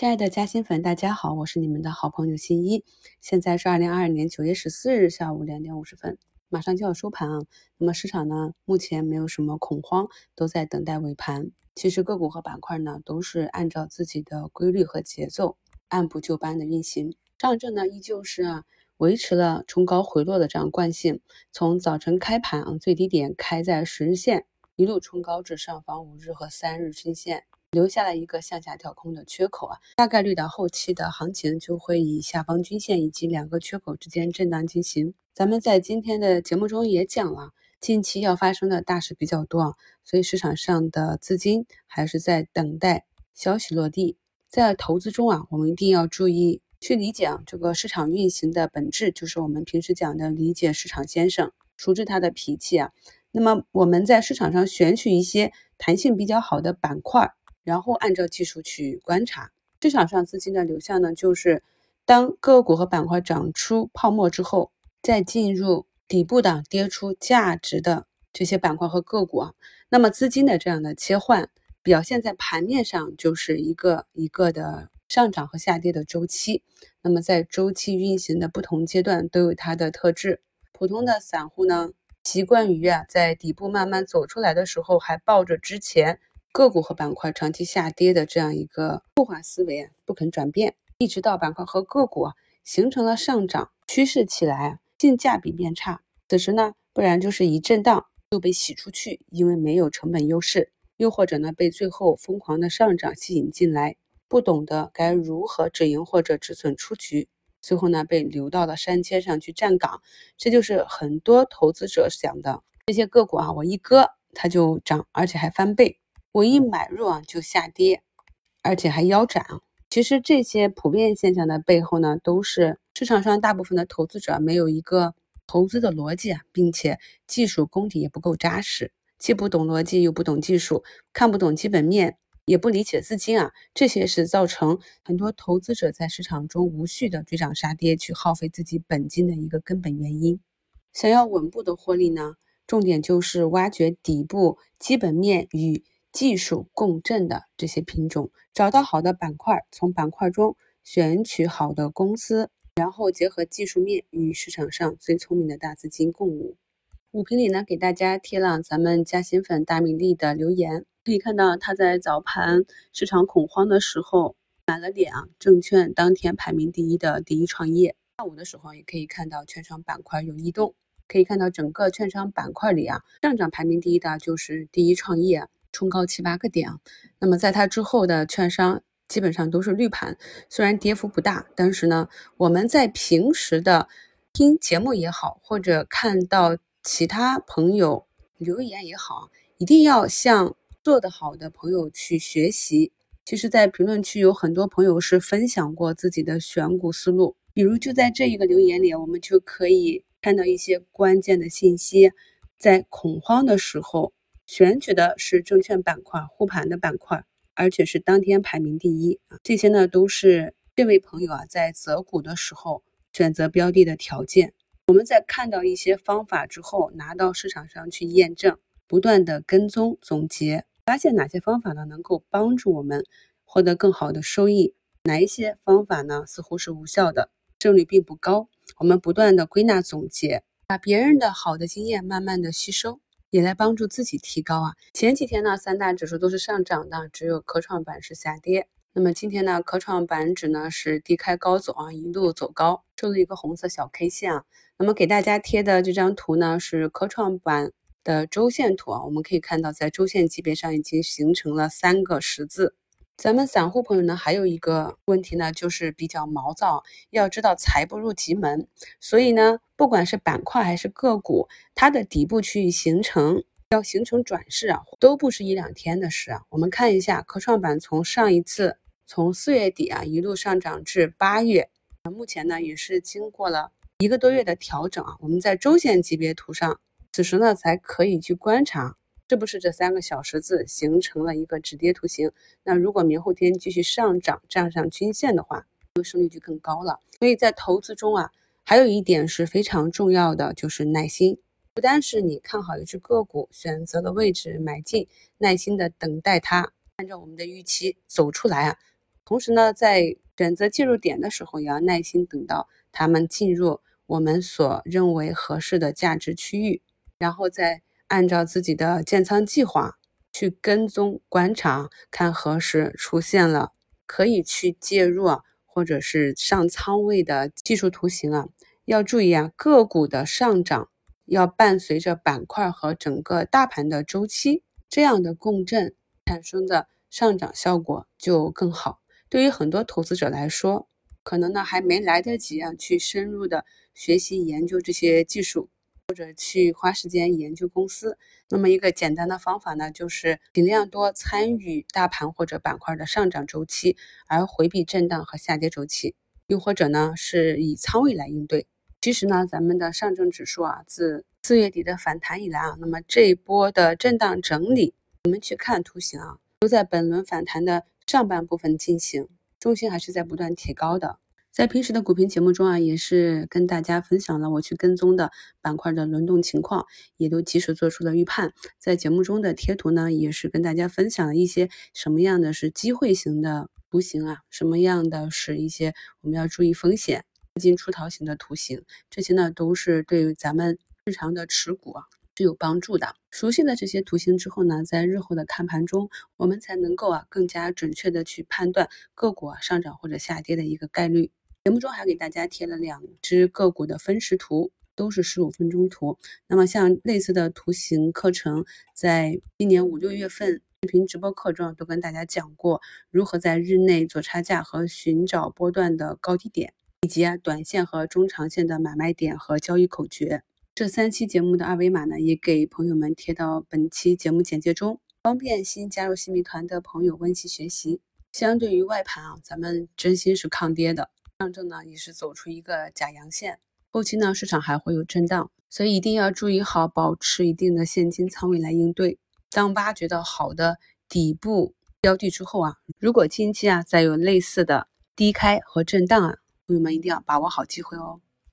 亲爱的嘉兴粉，大家好，我是你们的好朋友新一。现在是二零二二年九月十四日下午两点五十分，马上就要收盘啊。那么市场呢，目前没有什么恐慌，都在等待尾盘。其实个股和板块呢，都是按照自己的规律和节奏，按部就班的运行。上证呢，依旧是啊，维持了冲高回落的这样惯性，从早晨开盘啊，最低点开在十日线，一路冲高至上方五日和三日均线。留下了一个向下跳空的缺口啊，大概率的后期的行情就会以下方均线以及两个缺口之间震荡进行。咱们在今天的节目中也讲了，近期要发生的大事比较多啊，所以市场上的资金还是在等待消息落地。在投资中啊，我们一定要注意去理解啊，这个市场运行的本质就是我们平时讲的理解市场先生，熟知他的脾气啊。那么我们在市场上选取一些弹性比较好的板块。然后按照技术去观察市场上资金的流向呢，就是当个股和板块长出泡沫之后，再进入底部的跌出价值的这些板块和个股啊，那么资金的这样的切换表现在盘面上就是一个一个的上涨和下跌的周期。那么在周期运行的不同阶段都有它的特质。普通的散户呢，习惯于啊在底部慢慢走出来的时候，还抱着之前。个股和板块长期下跌的这样一个固化思维不肯转变，一直到板块和个股啊形成了上涨趋势起来，性价比变差，此时呢，不然就是一震荡又被洗出去，因为没有成本优势，又或者呢被最后疯狂的上涨吸引进来，不懂得该如何止盈或者止损出局，最后呢被流到了山尖上去站岗，这就是很多投资者想的。这些个股啊，我一割它就涨，而且还翻倍。我一买入啊就下跌，而且还腰斩。其实这些普遍现象的背后呢，都是市场上大部分的投资者没有一个投资的逻辑啊，并且技术功底也不够扎实，既不懂逻辑又不懂技术，看不懂基本面，也不理解资金啊，这些是造成很多投资者在市场中无序的追涨杀跌，去耗费自己本金的一个根本原因。想要稳步的获利呢，重点就是挖掘底部基本面与。技术共振的这些品种，找到好的板块，从板块中选取好的公司，然后结合技术面与市场上最聪明的大资金共舞。五评里呢，给大家贴了咱们嘉兴粉大米粒的留言，可以看到他在早盘市场恐慌的时候买了点啊，证券当天排名第一的第一创业。下午的时候也可以看到券商板块有异动，可以看到整个券商板块里啊，上涨排名第一的就是第一创业。冲高七八个点啊，那么在它之后的券商基本上都是绿盘，虽然跌幅不大，但是呢，我们在平时的听节目也好，或者看到其他朋友留言也好，一定要向做得好的朋友去学习。其实，在评论区有很多朋友是分享过自己的选股思路，比如就在这一个留言里，我们就可以看到一些关键的信息，在恐慌的时候。选取的是证券板块护盘的板块，而且是当天排名第一啊！这些呢都是这位朋友啊在择股的时候选择标的的条件。我们在看到一些方法之后，拿到市场上去验证，不断的跟踪总结，发现哪些方法呢能够帮助我们获得更好的收益，哪一些方法呢似乎是无效的，胜率并不高。我们不断的归纳总结，把别人的好的经验慢慢的吸收。也来帮助自己提高啊！前几天呢，三大指数都是上涨的，只有科创板是下跌。那么今天呢，科创板指呢是低开高走啊，一路走高，收了一个红色小 K 线啊。那么给大家贴的这张图呢，是科创板的周线图啊，我们可以看到，在周线级别上已经形成了三个十字。咱们散户朋友呢，还有一个问题呢，就是比较毛躁。要知道财不入急门，所以呢，不管是板块还是个股，它的底部区域形成，要形成转势啊，都不是一两天的事啊。我们看一下科创板从上一次从四月底啊一路上涨至八月，目前呢也是经过了一个多月的调整啊。我们在周线级别图上，此时呢才可以去观察。是不是这三个小十字形成了一个止跌图形？那如果明后天继续上涨，站上均线的话，胜率就更高了。所以在投资中啊，还有一点是非常重要的，就是耐心。不单是你看好一只个股，选择了位置买进，耐心的等待它按照我们的预期走出来啊，同时呢，在选择介入点的时候，也要耐心等到他们进入我们所认为合适的价值区域，然后再按照自己的建仓计划去跟踪观察，看何时出现了可以去介入啊，或者是上仓位的技术图形啊。要注意啊，个股的上涨要伴随着板块和整个大盘的周期，这样的共振产生的上涨效果就更好。对于很多投资者来说，可能呢还没来得及啊去深入的学习研究这些技术，或者去花时间研究公司。那么一个简单的方法呢，就是尽量多参与大盘或者板块的上涨周期，而回避震荡和下跌周期。又或者呢，是以仓位来应对。其实呢，咱们的上证指数啊，自四月底的反弹以来啊，那么这一波的震荡整理，我们去看图形啊，都在本轮反弹的上半部分进行，重心还是在不断提高的。在平时的股评节目中啊，也是跟大家分享了我去跟踪的板块的轮动情况，也都及时做出了预判。在节目中的贴图呢，也是跟大家分享了一些什么样的是机会型的图形啊，什么样的是一些我们要注意风险。资金出逃型的图形，这些呢都是对于咱们日常的持股啊是有帮助的。熟悉了这些图形之后呢，在日后的看盘中，我们才能够啊更加准确的去判断个股啊上涨或者下跌的一个概率。节目中还给大家贴了两只个股的分时图，都是十五分钟图。那么像类似的图形课程，在今年五六月份视频直播课中都跟大家讲过，如何在日内做差价和寻找波段的高低点。以及啊，短线和中长线的买卖点和交易口诀，这三期节目的二维码呢，也给朋友们贴到本期节目简介中，方便新加入新米团的朋友温习学习。相对于外盘啊，咱们真心是抗跌的，上证呢也是走出一个假阳线，后期呢市场还会有震荡，所以一定要注意好，保持一定的现金仓位来应对。当挖掘到好的底部标的之后啊，如果近期啊再有类似的低开和震荡啊。朋友们一定要把握好机会哦。